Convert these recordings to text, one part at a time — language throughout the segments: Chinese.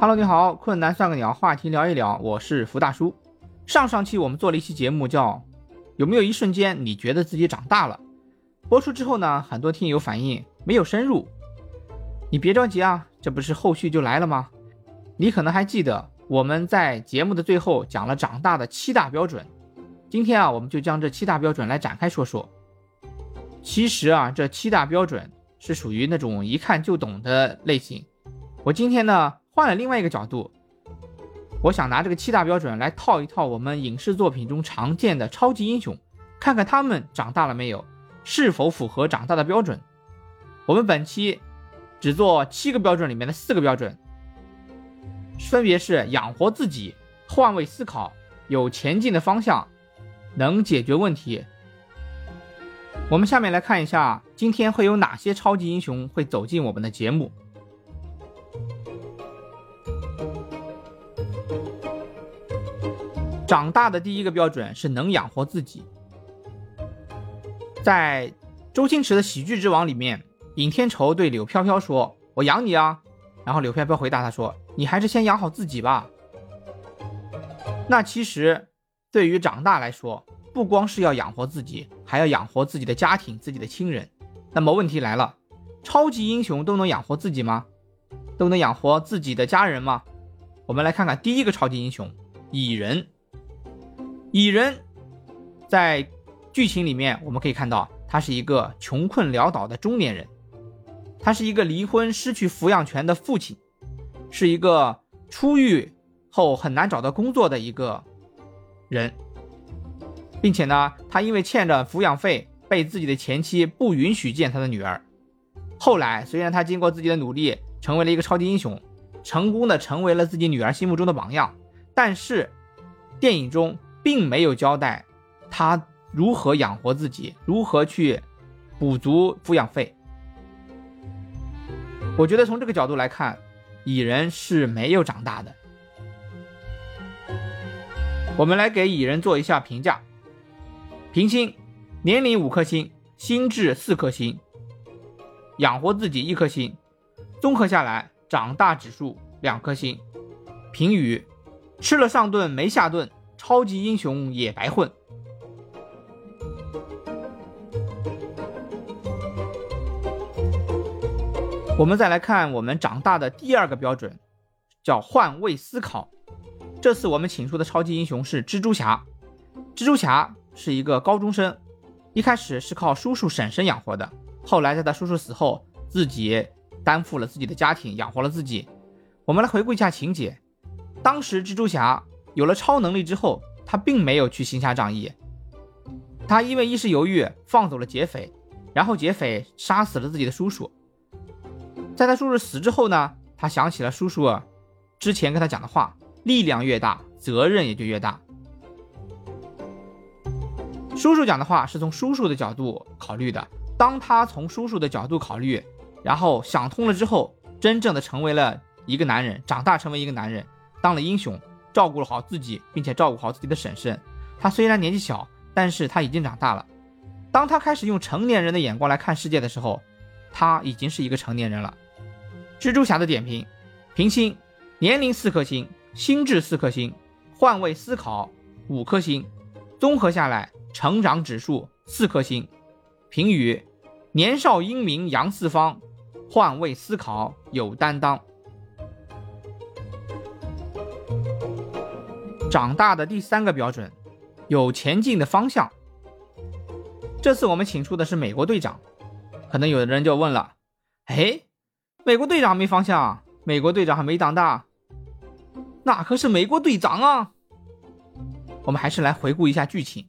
Hello，你好，困难算个鸟，话题聊一聊，我是福大叔。上上期我们做了一期节目，叫有没有一瞬间你觉得自己长大了？播出之后呢，很多听友反映没有深入。你别着急啊，这不是后续就来了吗？你可能还记得我们在节目的最后讲了长大的七大标准。今天啊，我们就将这七大标准来展开说说。其实啊，这七大标准是属于那种一看就懂的类型。我今天呢换了另外一个角度，我想拿这个七大标准来套一套我们影视作品中常见的超级英雄，看看他们长大了没有，是否符合长大的标准。我们本期只做七个标准里面的四个标准，分别是养活自己、换位思考、有前进的方向。能解决问题。我们下面来看一下，今天会有哪些超级英雄会走进我们的节目。长大的第一个标准是能养活自己。在周星驰的《喜剧之王》里面，尹天仇对柳飘飘说：“我养你啊。”然后柳飘飘回答他说：“你还是先养好自己吧。”那其实。对于长大来说，不光是要养活自己，还要养活自己的家庭、自己的亲人。那么问题来了，超级英雄都能养活自己吗？都能养活自己的家人吗？我们来看看第一个超级英雄蚁人。蚁人，在剧情里面我们可以看到，他是一个穷困潦倒的中年人，他是一个离婚失去抚养权的父亲，是一个出狱后很难找到工作的一个。人，并且呢，他因为欠着抚养费，被自己的前妻不允许见他的女儿。后来，虽然他经过自己的努力，成为了一个超级英雄，成功的成为了自己女儿心目中的榜样，但是电影中并没有交代他如何养活自己，如何去补足抚养费。我觉得从这个角度来看，蚁人是没有长大的。我们来给蚁人做一下评价：平星，年龄五颗星，心智四颗星，养活自己一颗星，综合下来长大指数两颗星。评语：吃了上顿没下顿，超级英雄也白混。我们再来看我们长大的第二个标准，叫换位思考。这次我们请出的超级英雄是蜘蛛侠。蜘蛛侠是一个高中生，一开始是靠叔叔婶婶养活的，后来在他叔叔死后，自己担负了自己的家庭，养活了自己。我们来回顾一下情节：当时蜘蛛侠有了超能力之后，他并没有去行侠仗义，他因为一时犹豫放走了劫匪，然后劫匪杀死了自己的叔叔。在他叔叔死之后呢，他想起了叔叔之前跟他讲的话。力量越大，责任也就越大。叔叔讲的话是从叔叔的角度考虑的。当他从叔叔的角度考虑，然后想通了之后，真正的成为了一个男人，长大成为一个男人，当了英雄，照顾了好自己，并且照顾好自己的婶婶。他虽然年纪小，但是他已经长大了。当他开始用成年人的眼光来看世界的时候，他已经是一个成年人了。蜘蛛侠的点评：平星，年龄四颗星。心智四颗星，换位思考五颗星，综合下来成长指数四颗星。评语：年少英明扬四方，换位思考有担当。长大的第三个标准，有前进的方向。这次我们请出的是美国队长，可能有的人就问了：哎，美国队长没方向，美国队长还没长大。那可是美国队长啊！我们还是来回顾一下剧情。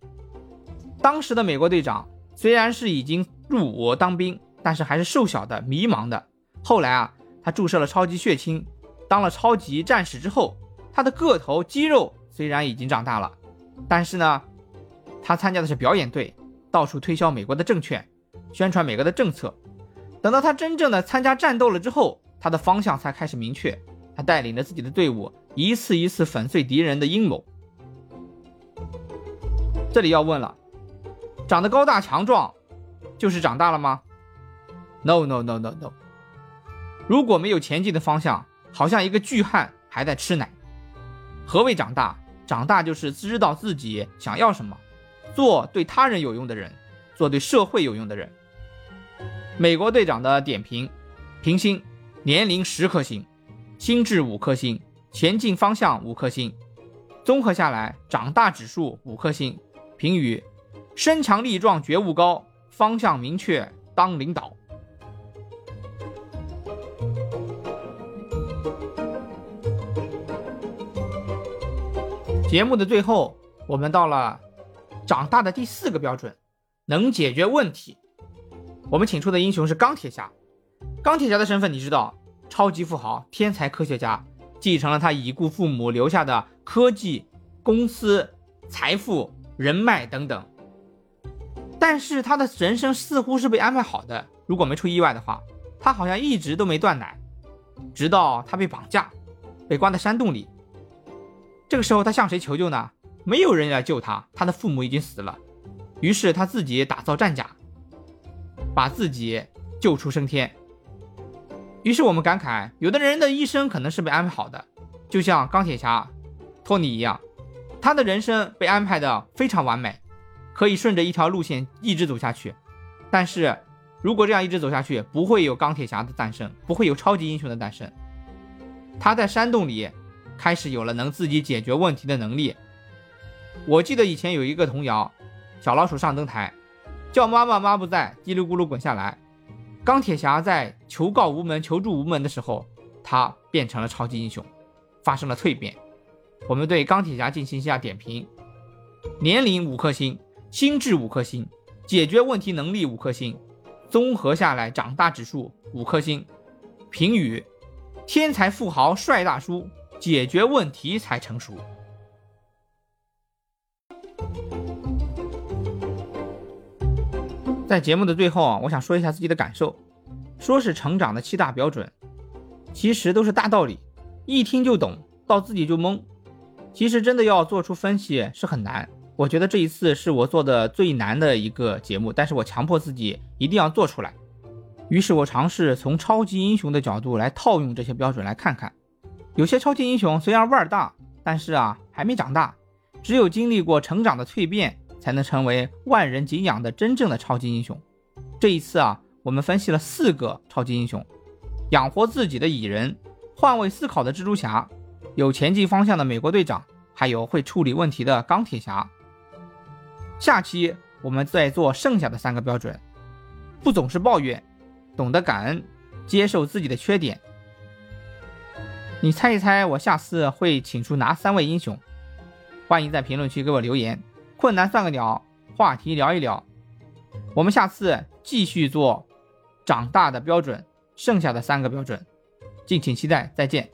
当时的美国队长虽然是已经入伍当兵，但是还是瘦小的、迷茫的。后来啊，他注射了超级血清，当了超级战士之后，他的个头、肌肉虽然已经长大了，但是呢，他参加的是表演队，到处推销美国的证券，宣传美国的政策。等到他真正的参加战斗了之后，他的方向才开始明确。他带领着自己的队伍。一次一次粉碎敌人的阴谋。这里要问了，长得高大强壮，就是长大了吗？No No No No No。如果没有前进的方向，好像一个巨汉还在吃奶。何谓长大？长大就是知道自己想要什么，做对他人有用的人，做对社会有用的人。美国队长的点评：评星，年龄十颗星，心智五颗星，前进方向五颗星。综合下来，长大指数五颗星。评语：身强力壮，觉悟高，方向明确，当领导。节目的最后，我们到了长大的第四个标准，能解决问题。我们请出的英雄是钢铁侠。钢铁侠的身份你知道，超级富豪、天才科学家，继承了他已故父母留下的科技公司、财富、人脉等等。但是他的人生似乎是被安排好的，如果没出意外的话，他好像一直都没断奶，直到他被绑架，被关在山洞里。这个时候他向谁求救呢？没有人来救他，他的父母已经死了。于是他自己打造战甲，把自己救出升天。于是我们感慨，有的人的一生可能是被安排好的，就像钢铁侠托尼一样，他的人生被安排的非常完美，可以顺着一条路线一直走下去。但是如果这样一直走下去，不会有钢铁侠的诞生，不会有超级英雄的诞生。他在山洞里。开始有了能自己解决问题的能力。我记得以前有一个童谣：“小老鼠上灯台，叫妈妈妈不在，叽里咕噜滚下来。”钢铁侠在求告无门、求助无门的时候，他变成了超级英雄，发生了蜕变。我们对钢铁侠进行一下点评：年龄五颗星，心智五颗星，解决问题能力五颗星，综合下来长大指数五颗星。评语：天才富豪帅大叔。解决问题才成熟。在节目的最后啊，我想说一下自己的感受。说是成长的七大标准，其实都是大道理，一听就懂，到自己就懵。其实真的要做出分析是很难。我觉得这一次是我做的最难的一个节目，但是我强迫自己一定要做出来。于是我尝试从超级英雄的角度来套用这些标准，来看看。有些超级英雄虽然腕儿大，但是啊还没长大，只有经历过成长的蜕变，才能成为万人敬仰的真正的超级英雄。这一次啊，我们分析了四个超级英雄：养活自己的蚁人，换位思考的蜘蛛侠，有前进方向的美国队长，还有会处理问题的钢铁侠。下期我们再做剩下的三个标准：不总是抱怨，懂得感恩，接受自己的缺点。你猜一猜，我下次会请出哪三位英雄？欢迎在评论区给我留言。困难算个鸟，话题聊一聊。我们下次继续做长大的标准，剩下的三个标准，敬请期待。再见。